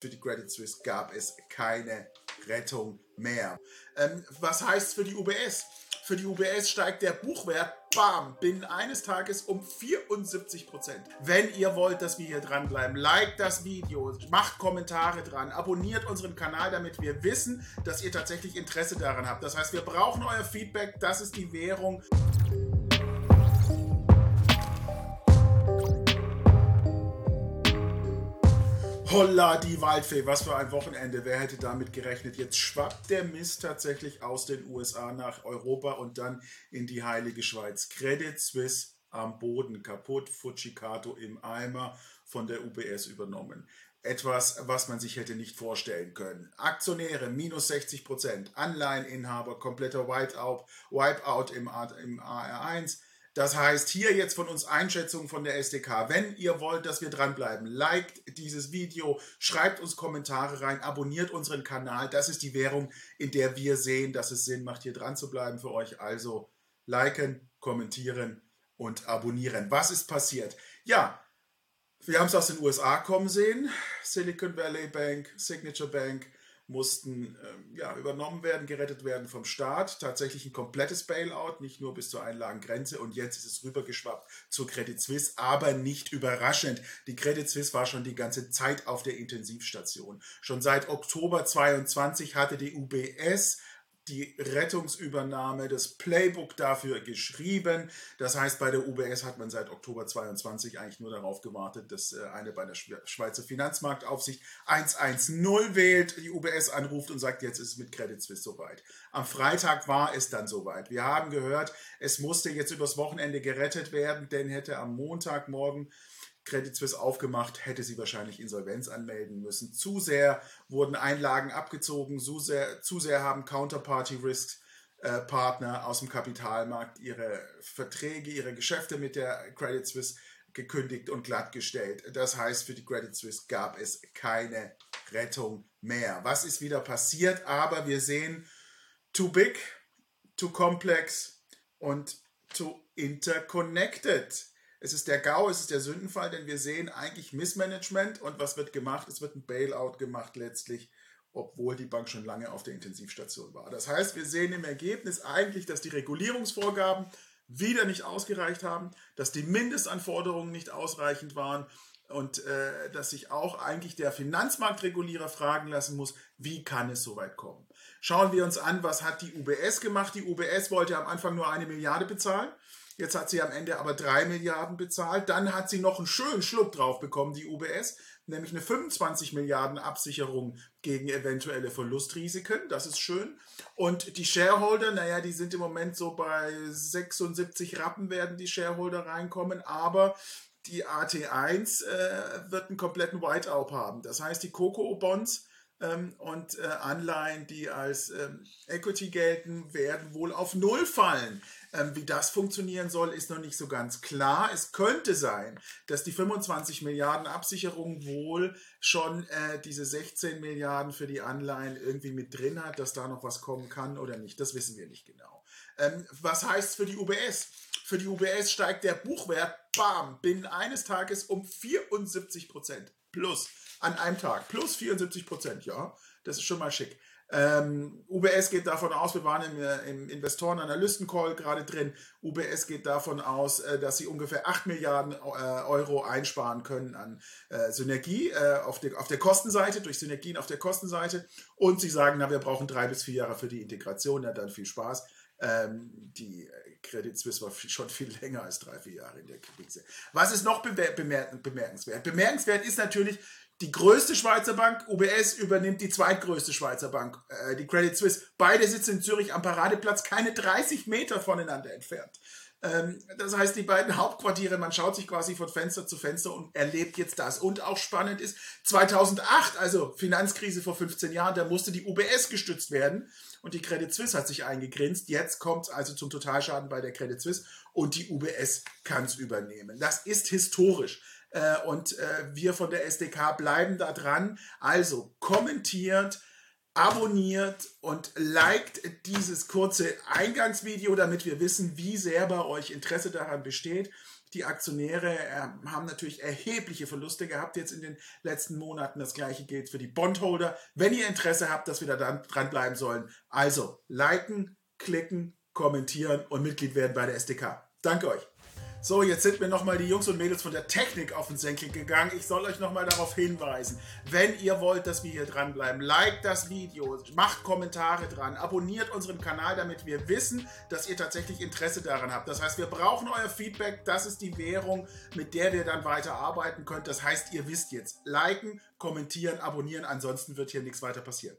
Für die Credit Suisse gab es keine Rettung mehr. Ähm, was heißt für die UBS? Für die UBS steigt der Buchwert, bam, binnen eines Tages um 74 Prozent. Wenn ihr wollt, dass wir hier dranbleiben, liked das Video, macht Kommentare dran, abonniert unseren Kanal, damit wir wissen, dass ihr tatsächlich Interesse daran habt. Das heißt, wir brauchen euer Feedback, das ist die Währung. Holla, die Waldfee, was für ein Wochenende. Wer hätte damit gerechnet? Jetzt schwappt der Mist tatsächlich aus den USA nach Europa und dann in die heilige Schweiz. Credit Suisse am Boden kaputt, Fujikato im Eimer von der UBS übernommen. Etwas, was man sich hätte nicht vorstellen können. Aktionäre minus 60 Prozent, Anleiheninhaber kompletter Wipeout im, im AR1, das heißt, hier jetzt von uns Einschätzungen von der SDK. Wenn ihr wollt, dass wir dranbleiben, liked dieses Video, schreibt uns Kommentare rein, abonniert unseren Kanal. Das ist die Währung, in der wir sehen, dass es Sinn macht, hier dran zu bleiben für euch. Also liken, kommentieren und abonnieren. Was ist passiert? Ja, wir haben es aus den USA kommen sehen. Silicon Valley Bank, Signature Bank, mussten äh, ja, übernommen werden, gerettet werden vom Staat. Tatsächlich ein komplettes Bailout, nicht nur bis zur Einlagengrenze. Und jetzt ist es rübergeschwappt zur Credit Suisse, aber nicht überraschend. Die Credit Suisse war schon die ganze Zeit auf der Intensivstation. Schon seit Oktober 22 hatte die UBS die Rettungsübernahme, das Playbook dafür geschrieben. Das heißt, bei der UBS hat man seit Oktober 22 eigentlich nur darauf gewartet, dass äh, eine bei der Schweizer Finanzmarktaufsicht 110 wählt, die UBS anruft und sagt, jetzt ist es mit Credit Suisse soweit. Am Freitag war es dann soweit. Wir haben gehört, es musste jetzt übers Wochenende gerettet werden, denn hätte am Montagmorgen Credit Suisse aufgemacht, hätte sie wahrscheinlich Insolvenz anmelden müssen. Zu sehr wurden Einlagen abgezogen, zu sehr, zu sehr haben Counterparty Risks äh, Partner aus dem Kapitalmarkt ihre Verträge, ihre Geschäfte mit der Credit Suisse gekündigt und glattgestellt. Das heißt, für die Credit Suisse gab es keine Rettung mehr. Was ist wieder passiert? Aber wir sehen, too big, too complex und too interconnected. Es ist der GAU, es ist der Sündenfall, denn wir sehen eigentlich Missmanagement und was wird gemacht? Es wird ein Bailout gemacht letztlich, obwohl die Bank schon lange auf der Intensivstation war. Das heißt, wir sehen im Ergebnis eigentlich, dass die Regulierungsvorgaben wieder nicht ausgereicht haben, dass die Mindestanforderungen nicht ausreichend waren und äh, dass sich auch eigentlich der Finanzmarktregulierer fragen lassen muss, wie kann es so weit kommen. Schauen wir uns an, was hat die UBS gemacht. Die UBS wollte am Anfang nur eine Milliarde bezahlen. Jetzt hat sie am Ende aber drei Milliarden bezahlt. Dann hat sie noch einen schönen Schluck drauf bekommen, die UBS, nämlich eine 25 Milliarden Absicherung gegen eventuelle Verlustrisiken. Das ist schön. Und die Shareholder, naja, die sind im Moment so bei 76 Rappen werden die Shareholder reinkommen, aber die AT1 äh, wird einen kompletten Whiteout haben. Das heißt, die Coco-Bonds ähm, und äh, Anleihen, die als ähm, Equity gelten, werden wohl auf Null fallen. Ähm, wie das funktionieren soll, ist noch nicht so ganz klar. Es könnte sein, dass die 25 Milliarden Absicherung wohl schon äh, diese 16 Milliarden für die Anleihen irgendwie mit drin hat, dass da noch was kommen kann oder nicht. Das wissen wir nicht genau. Ähm, was heißt es für die UBS? Für die UBS steigt der Buchwert, bam, binnen eines Tages um 74 Prozent plus an einem Tag. Plus 74 Prozent, ja. Das ist schon mal schick. Ähm, UBS geht davon aus, wir waren im, äh, im Investoren-Analysten-Call gerade drin, UBS geht davon aus, äh, dass sie ungefähr 8 Milliarden äh, Euro einsparen können an äh, Synergie äh, auf, der, auf der Kostenseite, durch Synergien auf der Kostenseite. Und sie sagen, na, wir brauchen drei bis vier Jahre für die Integration, ja, dann viel Spaß. Ähm, die Credit Suisse war schon viel länger als drei, vier Jahre in der Krise. Was ist noch bemerkenswert? Bemerkenswert ist natürlich, die größte Schweizer Bank, UBS, übernimmt die zweitgrößte Schweizer Bank, äh, die Credit Suisse. Beide sitzen in Zürich am Paradeplatz, keine 30 Meter voneinander entfernt. Ähm, das heißt, die beiden Hauptquartiere, man schaut sich quasi von Fenster zu Fenster und erlebt jetzt das. Und auch spannend ist, 2008, also Finanzkrise vor 15 Jahren, da musste die UBS gestützt werden und die Credit Suisse hat sich eingegrinst. Jetzt kommt es also zum Totalschaden bei der Credit Suisse und die UBS kann es übernehmen. Das ist historisch. Äh, und äh, wir von der SDK bleiben da dran. Also kommentiert, abonniert und liked dieses kurze Eingangsvideo, damit wir wissen, wie sehr bei euch Interesse daran besteht. Die Aktionäre äh, haben natürlich erhebliche Verluste gehabt jetzt in den letzten Monaten. Das gleiche gilt für die Bondholder. Wenn ihr Interesse habt, dass wir da dranbleiben sollen, also liken, klicken, kommentieren und Mitglied werden bei der SDK. Danke euch. So, jetzt sind mir nochmal die Jungs und Mädels von der Technik auf den Senkel gegangen. Ich soll euch nochmal darauf hinweisen, wenn ihr wollt, dass wir hier dranbleiben, liked das Video, macht Kommentare dran, abonniert unseren Kanal, damit wir wissen, dass ihr tatsächlich Interesse daran habt. Das heißt, wir brauchen euer Feedback. Das ist die Währung, mit der wir dann weiter arbeiten können. Das heißt, ihr wisst jetzt, liken, kommentieren, abonnieren. Ansonsten wird hier nichts weiter passieren.